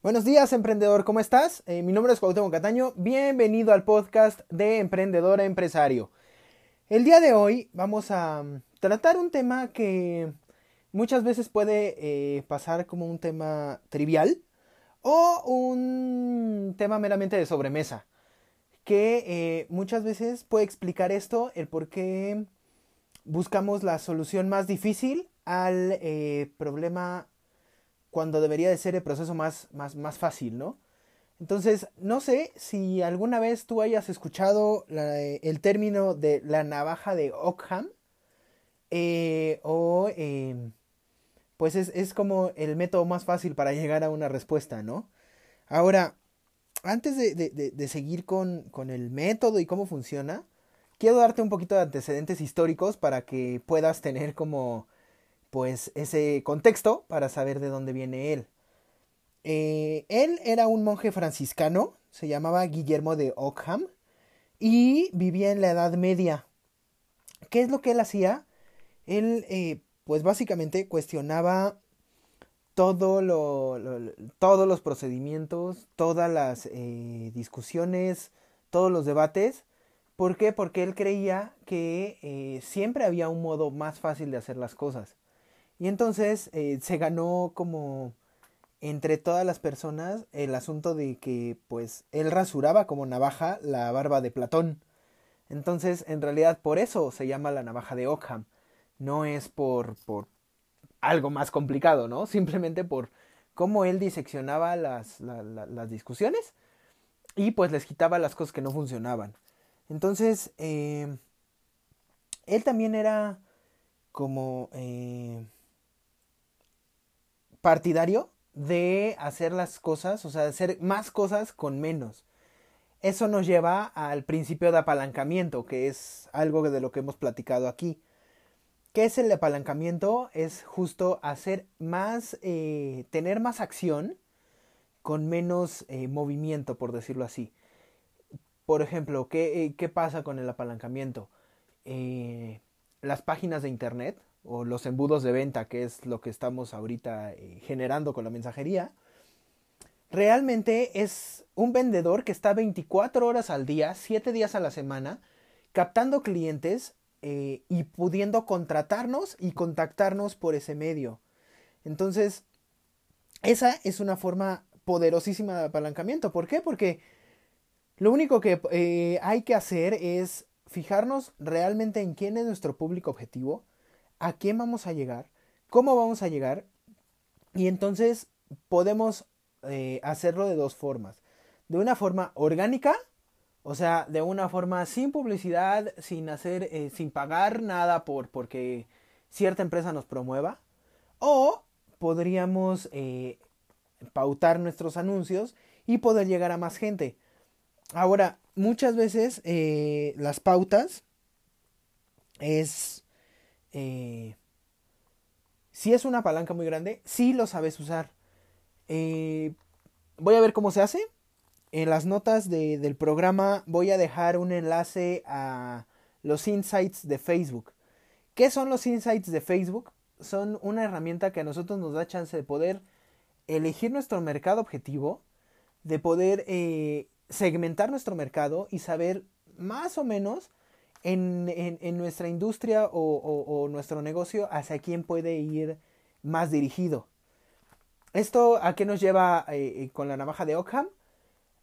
Buenos días, emprendedor, ¿cómo estás? Eh, mi nombre es Cuauhtémoc Cataño. Bienvenido al podcast de Emprendedor Empresario. El día de hoy vamos a mm, tratar un tema que muchas veces puede eh, pasar como un tema trivial o un tema meramente de sobremesa, que eh, muchas veces puede explicar esto, el por qué buscamos la solución más difícil al problema cuando debería de ser el proceso más, más, más fácil, ¿no? Entonces, no sé si alguna vez tú hayas escuchado el término de la navaja de Ockham, eh, o em, pues es, como el método más fácil para llegar a una respuesta, ¿no? Ahora, antes de, de seguir con, con, el método y cómo funciona, quiero darte un poquito de antecedentes históricos para que puedas tener como pues ese contexto para saber de dónde viene él. Eh, él era un monje franciscano, se llamaba Guillermo de Ockham y vivía en la Edad Media. ¿Qué es lo que él hacía? Él, eh, pues básicamente cuestionaba todo lo, todos los procedimientos, todas las eh, discusiones, todos los debates. ¿Por qué? Porque él creía que siempre había un modo más fácil de hacer las cosas. Y entonces eh, se ganó como entre todas las personas el asunto de que pues él rasuraba como navaja la barba de Platón. Entonces, en realidad por eso se llama la navaja de Ockham. No es por, por algo más complicado, ¿no? Simplemente por cómo él diseccionaba las, las discusiones y pues les quitaba las cosas que no funcionaban. Entonces, eh, él también era como... Eh, partidario de hacer las cosas, o sea, hacer más cosas con menos. Eso nos lleva al principio de apalancamiento, que es algo de lo que hemos platicado aquí. ¿Qué es el apalancamiento? Es justo hacer más, eh, tener más acción con menos eh, movimiento, por decirlo así. Por ejemplo, ¿qué, eh, qué pasa con el apalancamiento? las páginas de Internet o los embudos de venta, que es lo que estamos ahorita eh, generando con la mensajería, realmente es un vendedor que está 24 horas al día, 7 días a la semana, captando clientes eh, y pudiendo contratarnos y contactarnos por ese medio. Entonces, esa es una forma poderosísima de apalancamiento. ¿Por qué? Porque lo único que eh, hay que hacer es fijarnos realmente en quién es nuestro público objetivo, a quién vamos a llegar, cómo vamos a llegar y entonces podemos eh, hacerlo de dos formas. De una forma orgánica, o sea, de una forma sin publicidad, sin hacer, eh, sin pagar nada por porque cierta empresa nos promueva. O podríamos eh, pautar nuestros anuncios y poder llegar a más gente. Ahora, muchas veces las pautas es eh, si es una palanca muy grande, si lo sabes usar. Eh, voy a ver cómo se hace. En las notas del programa voy a dejar un enlace a los insights de Facebook. ¿Qué son los insights de Facebook? Son una herramienta que a nosotros nos da chance de poder elegir nuestro mercado objetivo, de poder eh, segmentar nuestro mercado y saber más o menos en, nuestra industria o, nuestro negocio hacia quién puede ir más dirigido. ¿Esto a qué nos lleva eh, eh, con la navaja de Ockham?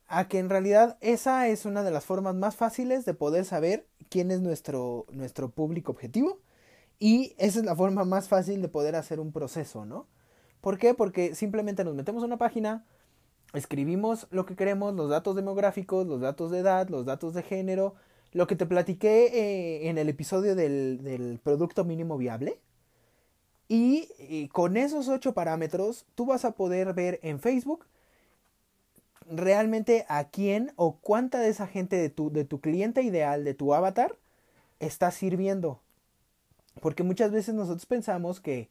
a que en realidad esa es una de las formas más fáciles de poder saber quién es nuestro, nuestro público objetivo y esa es la forma más fácil de poder hacer un proceso, ¿no? ¿Por qué? Porque simplemente nos metemos a una página, escribimos lo que queremos, los datos demográficos, los datos de edad, los datos de género, lo que te platiqué eh, en el episodio del, producto mínimo viable. Y, y con esos ocho parámetros tú vas a poder ver en Facebook realmente a quién o cuánta de esa gente de tu, de tu cliente ideal, de tu avatar, está sirviendo. Porque muchas veces nosotros pensamos que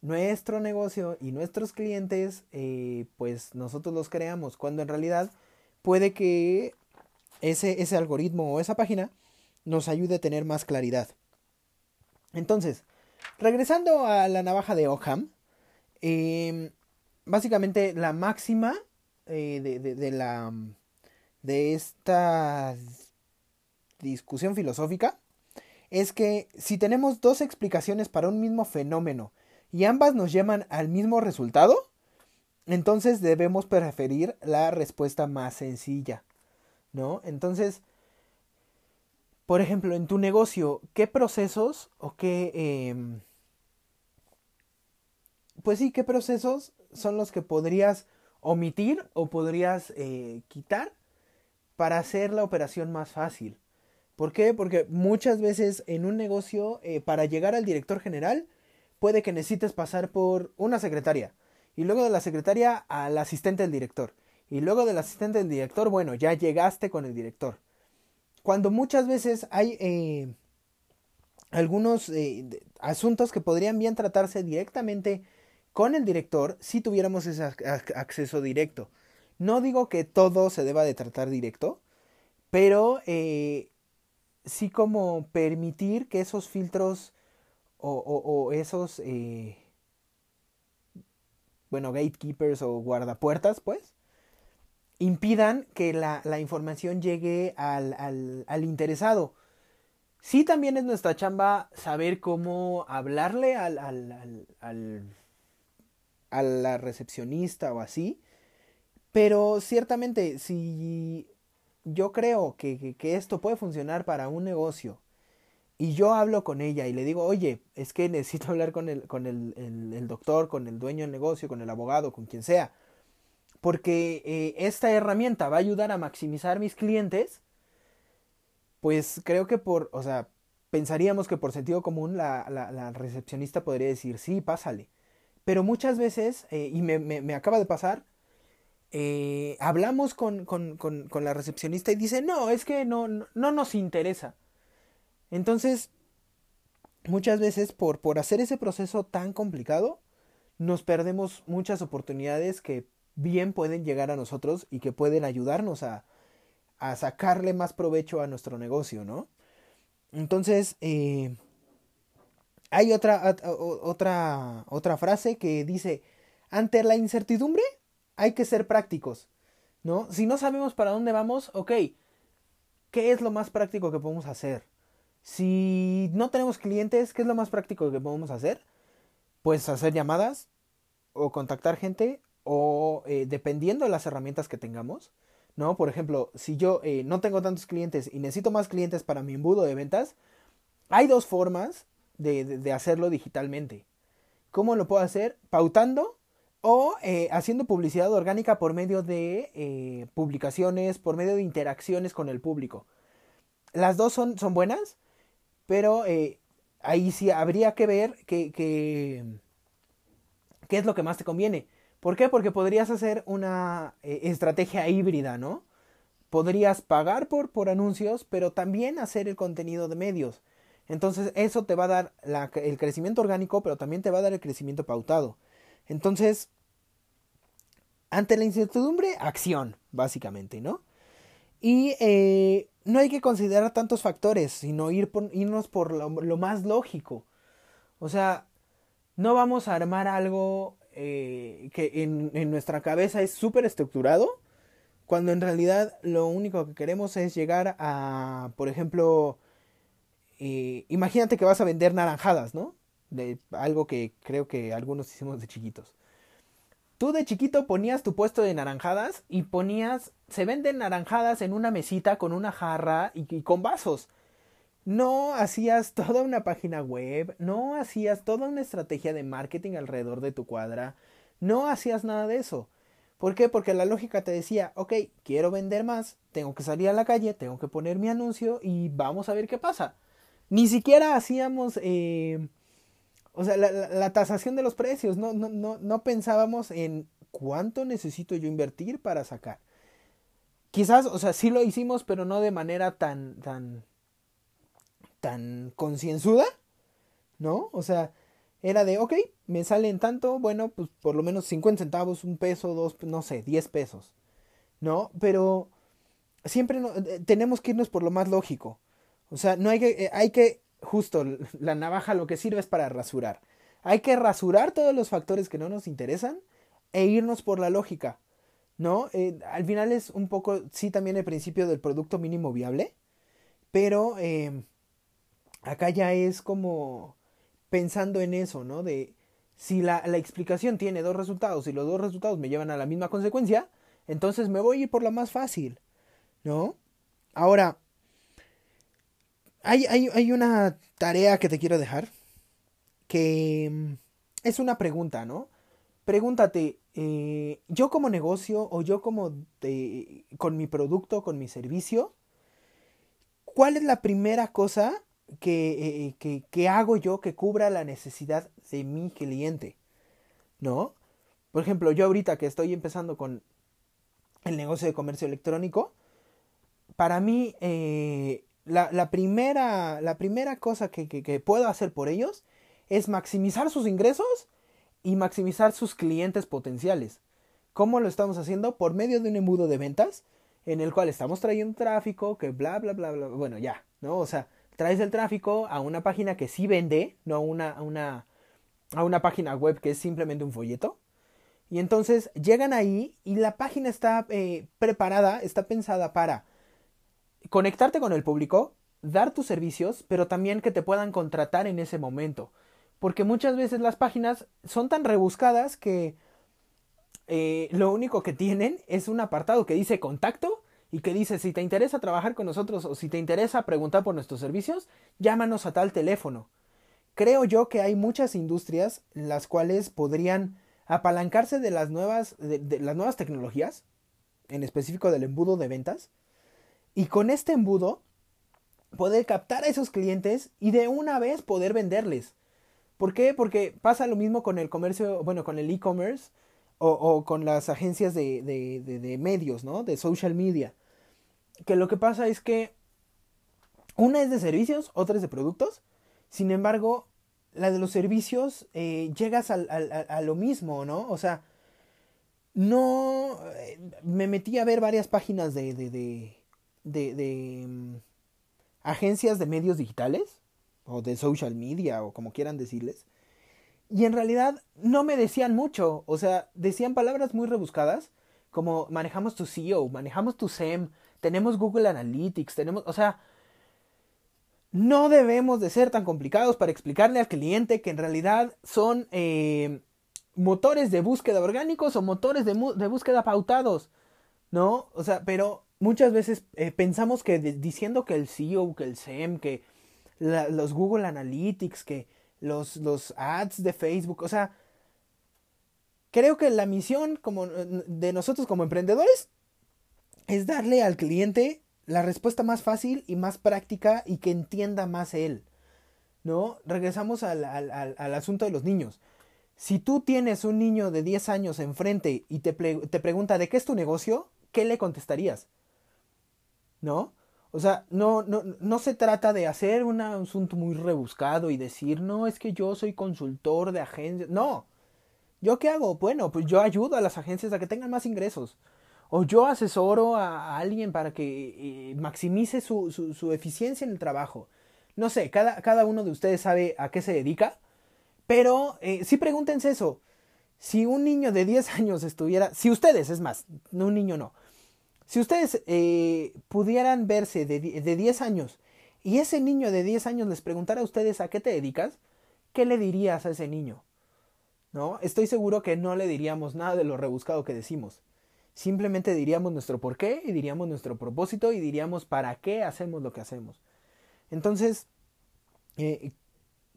nuestro negocio y nuestros clientes, eh, pues nosotros los creamos, cuando en realidad puede que ese, ese algoritmo o esa página nos ayude a tener más claridad. Entonces, regresando a la navaja de Occam, eh, básicamente la máxima eh, de, de, de, la de esta discusión filosófica es que si tenemos dos explicaciones para un mismo fenómeno y ambas nos llevan al mismo resultado, entonces debemos preferir la respuesta más sencilla, ¿no? Entonces, por ejemplo, en tu negocio, ¿qué procesos o qué... Eh, pues sí, ¿qué procesos son los que podrías omitir o podrías eh, quitar para hacer la operación más fácil. ¿Por qué? Porque muchas veces en un negocio, eh, para llegar al director general, puede que necesites pasar por una secretaria. Y luego de la secretaria al asistente del director. Y luego del asistente del director, bueno, ya llegaste con el director. Cuando muchas veces hay eh, algunos eh, asuntos que podrían bien tratarse directamente con el director si tuviéramos ese acceso directo. No digo que todo se deba de tratar directo, pero eh, sí como permitir que esos filtros o, esos, bueno, gatekeepers o guardapuertas, pues, impidan que la, la información llegue al, al, al, interesado. Sí también es nuestra chamba saber cómo hablarle al, al, a la recepcionista o así. Pero ciertamente, si yo creo que, que, esto puede funcionar para un negocio y yo hablo con ella y le digo, oye, es que necesito hablar con el, con el, el, doctor, con el dueño del negocio, con el abogado, con quien sea, porque eh, esta herramienta va a ayudar a maximizar mis clientes, pues creo que por, o sea, pensaríamos que por sentido común la, la, recepcionista podría decir, sí, pásale. Pero muchas veces, eh, y me, me, me, acaba de pasar, eh, hablamos con, con, con, con, la recepcionista y dice, no, es que no, no, no nos interesa. Entonces, muchas veces por, por hacer ese proceso tan complicado, nos perdemos muchas oportunidades que bien pueden llegar a nosotros y que pueden ayudarnos a, a sacarle más provecho a nuestro negocio, ¿no? Entonces, eh, hay otra, otra, otra frase que dice, ante la incertidumbre hay que ser prácticos, ¿no? Si no sabemos para dónde vamos, ok, ¿qué es lo más práctico que podemos hacer? Si no tenemos clientes, ¿qué es lo más práctico que podemos hacer? Pues hacer llamadas o contactar gente o eh, dependiendo de las herramientas que tengamos, ¿no? Por ejemplo, si yo eh, no tengo tantos clientes y necesito más clientes para mi embudo de ventas, hay dos formas de, de, hacerlo digitalmente. ¿Cómo lo puedo hacer? Pautando o eh, haciendo publicidad orgánica por medio de publicaciones, por medio de interacciones con el público. Las dos son, son buenas, pero ahí sí habría que ver qué que, qué es lo que más te conviene. ¿Por qué? Porque podrías hacer una eh, estrategia híbrida, ¿no? Podrías pagar por, por anuncios, pero también hacer el contenido de medios. Entonces eso te va a dar el crecimiento orgánico, pero también te va a dar el crecimiento pautado. Entonces, ante la incertidumbre, acción, básicamente, ¿no? Y eh, no hay que considerar tantos factores, sino ir por, irnos por lo, más lógico. O sea, no vamos a armar algo eh, que en, nuestra cabeza es súper estructurado, cuando en realidad lo único que queremos es llegar a, por ejemplo, eh, imagínate que vas a vender naranjadas, ¿no? De algo que creo que algunos hicimos de chiquitos. Tú de chiquito ponías tu puesto de naranjadas y ponías, se venden naranjadas en una mesita con una jarra y con vasos. No hacías toda una página web, no hacías toda una estrategia de marketing alrededor de tu cuadra, no hacías nada de eso. ¿Por qué? Porque la lógica te decía, ok, quiero vender más, tengo que salir a la calle, tengo que poner mi anuncio y vamos a ver qué pasa. Ni siquiera hacíamos, eh, o sea, la, tasación de los precios, no, no, no, no pensábamos en cuánto necesito yo invertir para sacar. Quizás, o sea, sí lo hicimos, pero no de manera tan, tan, tan concienzuda, ¿no? O sea, era de, ok, me salen tanto, bueno, pues por lo menos 50 centavos, un peso, dos, no sé, 10 pesos, ¿no? Pero siempre eh, tenemos que irnos por lo más lógico. O sea, no hay que, eh, hay que, justo, la navaja lo que sirve es para rasurar. Hay que rasurar todos los factores que no nos interesan e irnos por la lógica, ¿no? Eh, al final es un poco, sí, también el principio del producto mínimo viable, pero acá ya es como pensando en eso, ¿no? De si la, la, explicación tiene dos resultados y los dos resultados me llevan a la misma consecuencia, entonces me voy a ir por la más fácil, ¿no? Ahora, hay, hay, hay una tarea que te quiero dejar, que mm, es una pregunta, ¿no? Pregúntate, eh, yo como negocio o yo como con mi producto, con mi servicio, ¿cuál es la primera cosa eh, que, que, hago yo que cubra la necesidad de mi cliente, ¿no? Por ejemplo, yo ahorita que estoy empezando con el negocio de comercio electrónico, para mí eh, la, la, primera, la primera cosa que, que, que puedo hacer por ellos es maximizar sus ingresos y maximizar sus clientes potenciales. ¿Cómo lo estamos haciendo? Por medio de un embudo de ventas en el cual estamos trayendo tráfico, que bla, bla, bla, bla, bueno, ya, ¿no? O sea, traes el tráfico a una página que sí vende, no a una, a una, a una página web que es simplemente un folleto. Y entonces llegan ahí y la página está eh, preparada, está pensada para conectarte con el público, dar tus servicios, pero también que te puedan contratar en ese momento. Porque muchas veces las páginas son tan rebuscadas que eh, lo único que tienen es un apartado que dice contacto y que dice si te interesa trabajar con nosotros o si te interesa preguntar por nuestros servicios, llámanos a tal teléfono. Creo yo que hay muchas industrias las cuales podrían apalancarse de las nuevas, de, las nuevas tecnologías, en específico del embudo de ventas, y con este embudo poder captar a esos clientes y de una vez poder venderles. ¿Por qué? Porque pasa lo mismo con el comercio, bueno, con el e-commerce o, o, con las agencias de, de, de, medios, ¿no? De social media. Que lo que pasa es que una es de servicios, otra es de productos. Sin embargo, la de los servicios eh, llegas al, al, a lo mismo, ¿no? O sea, no... Eh, me metí a ver varias páginas de, de, de, de, de um, agencias de medios digitales o de social media o como quieran decirles. Y en realidad no me decían mucho, o sea, decían palabras muy rebuscadas, como manejamos tu SEO, manejamos tu SEM, tenemos Google Analytics, tenemos, o sea, no debemos de ser tan complicados para explicarle al cliente que en realidad son eh, motores de búsqueda orgánicos o motores de, de, búsqueda pautados, ¿no? O sea, pero muchas veces eh, pensamos que diciendo que el SEO, que el SEM, que los Google Analytics, que los, los ads de Facebook, o sea, creo que la misión como de nosotros como emprendedores es darle al cliente la respuesta más fácil y más práctica y que entienda más él. ¿No? Regresamos al, al, al, asunto de los niños. Si tú tienes un niño de 10 años enfrente y te, te pregunta de qué es tu negocio, ¿qué le contestarías? ¿No? O sea, no, no, no se trata de hacer un asunto muy rebuscado y decir, no, es que yo soy consultor de agencias. No. ¿Yo qué hago? Bueno, pues yo ayudo a las agencias a que tengan más ingresos. O yo asesoro a, alguien para que eh, maximice su, su, eficiencia en el trabajo. No sé, cada, cada, uno de ustedes sabe a qué se dedica. Pero eh, sí pregúntense eso. Si un niño de 10 años estuviera, si ustedes, es más, no un niño no, si ustedes eh, pudieran verse de, de 10 años y ese niño de 10 años les preguntara a ustedes a qué te dedicas, ¿qué le dirías a ese niño? ¿no? Estoy seguro que no le diríamos nada de lo rebuscado que decimos. Simplemente diríamos nuestro porqué y diríamos nuestro propósito y diríamos para qué hacemos lo que hacemos. Entonces, eh,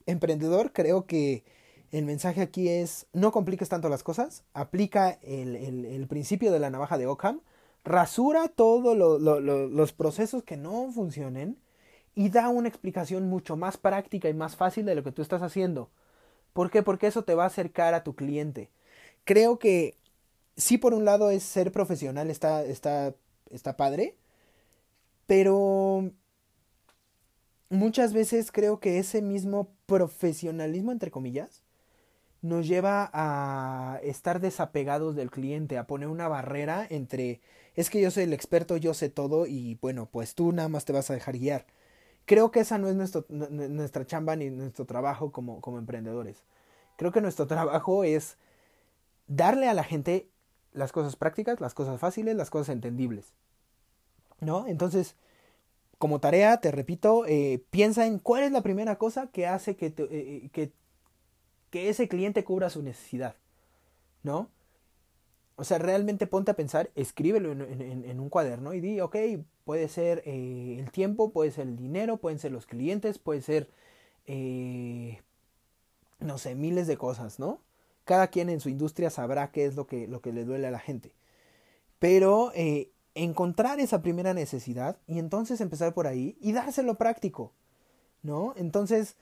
emprendedor, creo que el mensaje aquí es no compliques tanto las cosas, aplica el, el, principio de la navaja de Ockham, rasura todos los procesos que no funcionen y da una explicación mucho más práctica y más fácil de lo que tú estás haciendo. ¿Por qué? Porque eso te va a acercar a tu cliente. Creo que sí, por un lado es ser profesional, está, está, está padre, pero muchas veces creo que ese mismo profesionalismo, entre comillas, nos lleva a estar desapegados del cliente, a poner una barrera entre es que yo soy el experto, yo sé todo y bueno, pues tú nada más te vas a dejar guiar. Creo que esa no es nuestro, nuestra chamba ni nuestro trabajo como, como emprendedores. Creo que nuestro trabajo es darle a la gente las cosas prácticas, las cosas fáciles, las cosas entendibles. ¿No? Entonces, como tarea, te repito, eh, piensa en cuál es la primera cosa que hace que, eh, que, que, ese cliente cubra su necesidad. ¿No? O sea, realmente ponte a pensar, escríbelo en, un cuaderno y di, ok, puede ser eh, el tiempo, puede ser el dinero, pueden ser los clientes, puede ser, no sé, miles de cosas, ¿no? Cada quien en su industria sabrá qué es lo que, lo que le duele a la gente. Pero eh, encontrar esa primera necesidad y entonces empezar por ahí y dárselo práctico. ¿No? Entonces,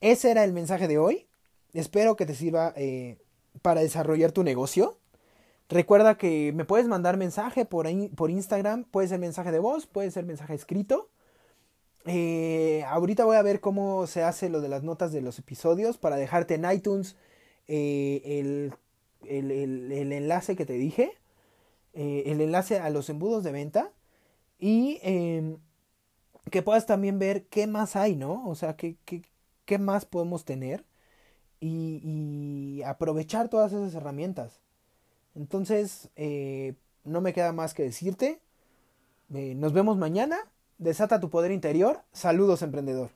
ese era el mensaje de hoy. Espero que te sirva eh, para desarrollar tu negocio. Recuerda que me puedes mandar mensaje por, por Instagram. Puede ser mensaje de voz, puede ser mensaje escrito. Eh, ahorita voy a ver cómo se hace lo de las notas de los episodios para dejarte en iTunes eh, el, el, enlace que te dije, eh, el enlace a los embudos de venta y em, que puedas también ver qué más hay, ¿no? O sea, qué, qué, qué más podemos tener y, y, aprovechar todas esas herramientas. Entonces, eh, no me queda más que decirte. nos vemos mañana. Desata tu poder interior. Saludos, emprendedor.